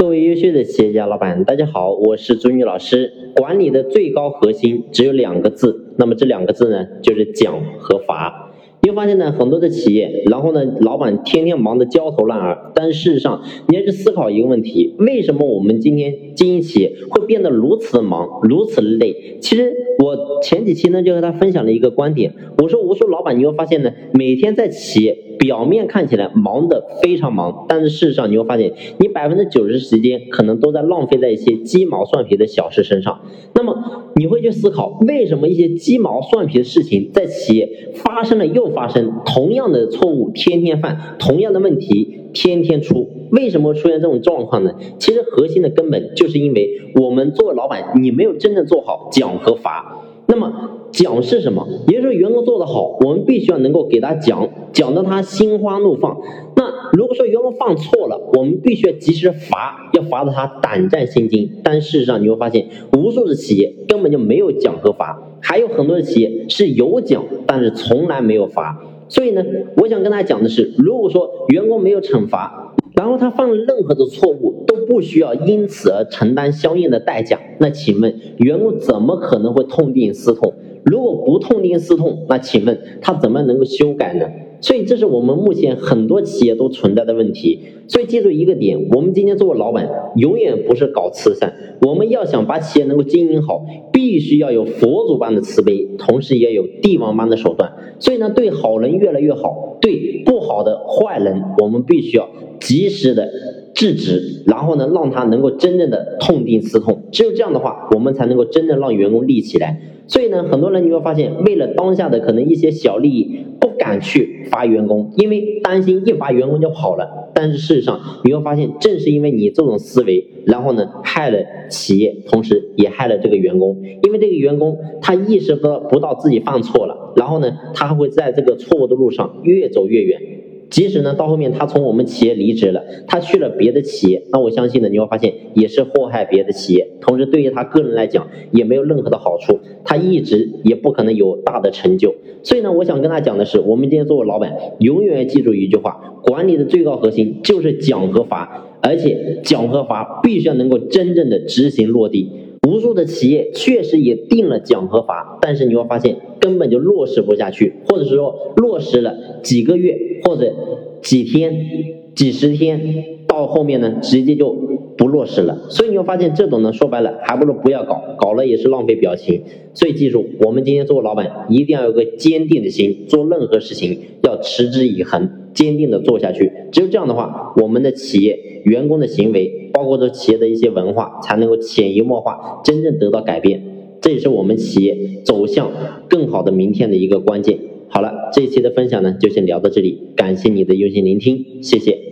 各位优秀的企业家老板，大家好，我是朱宇老师。管理的最高核心只有两个字，那么这两个字呢，就是奖和罚。你会发现呢，很多的企业，然后呢，老板天天忙得焦头烂额，但事实上，你要去思考一个问题：为什么我们今天经营企业会变得如此的忙，如此累？其实我前几期呢就和他分享了一个观点，我说我说老板，你会发现呢，每天在企业。表面看起来忙得非常忙，但是事实上你会发现，你百分之九十时间可能都在浪费在一些鸡毛蒜皮的小事身上。那么你会去思考，为什么一些鸡毛蒜皮的事情在企业发生了又发生，同样的错误天天犯，同样的问题天天出，为什么出现这种状况呢？其实核心的根本就是因为我们作为老板，你没有真正做好奖和罚。那么讲是什么？也就是说，员工做得好，我们必须要能够给他讲，讲得他心花怒放。那如果说员工犯错了，我们必须要及时罚，要罚得他胆战心惊。但事实上，你会发现，无数的企业根本就没有奖和罚，还有很多的企业是有奖，但是从来没有罚。所以呢，我想跟大家讲的是，如果说员工没有惩罚，然后他犯了任何的错误，都不需要因此而承担相应的代价。那请问，员工怎么可能会痛定思痛？如果不痛定思痛，那请问他怎么能够修改呢？所以这是我们目前很多企业都存在的问题。所以记住一个点，我们今天作为老板，永远不是搞慈善。我们要想把企业能够经营好，必须要有佛祖般的慈悲，同时也有帝王般的手段。所以呢，对好人越来越好，对不好的坏人，我们必须要及时的制止，然后呢，让他能够真正的痛定思痛。只有这样的话，我们才能够真正让员工立起来。所以呢，很多人你会发现，为了当下的可能一些小利益，不敢去罚员工，因为担心一罚员工就跑了。但是事实上，你会发现，正是因为你这种思维，然后呢，害了企业，同时也害了这个员工。因为这个员工他意识不到不到自己犯错了，然后呢，他还会在这个错误的路上越走越远。即使呢，到后面他从我们企业离职了，他去了别的企业，那我相信呢，你会发现也是祸害别的企业，同时对于他个人来讲也没有任何的好处，他一直也不可能有大的成就。所以呢，我想跟他讲的是，我们今天作为老板，永远记住一句话：管理的最高核心就是奖和罚，而且奖和罚必须要能够真正的执行落地。无数的企业确实也定了奖和罚，但是你会发现根本就落实不下去，或者是说落实了几个月或者几天、几十天，到后面呢直接就不落实了。所以你会发现这种呢说白了还不如不要搞，搞了也是浪费表情。所以记住，我们今天作为老板一定要有个坚定的心，做任何事情要持之以恒，坚定的做下去。只有这样的话，我们的企业员工的行为。包括这企业的一些文化，才能够潜移默化，真正得到改变。这也是我们企业走向更好的明天的一个关键。好了，这一期的分享呢，就先聊到这里，感谢你的用心聆听，谢谢。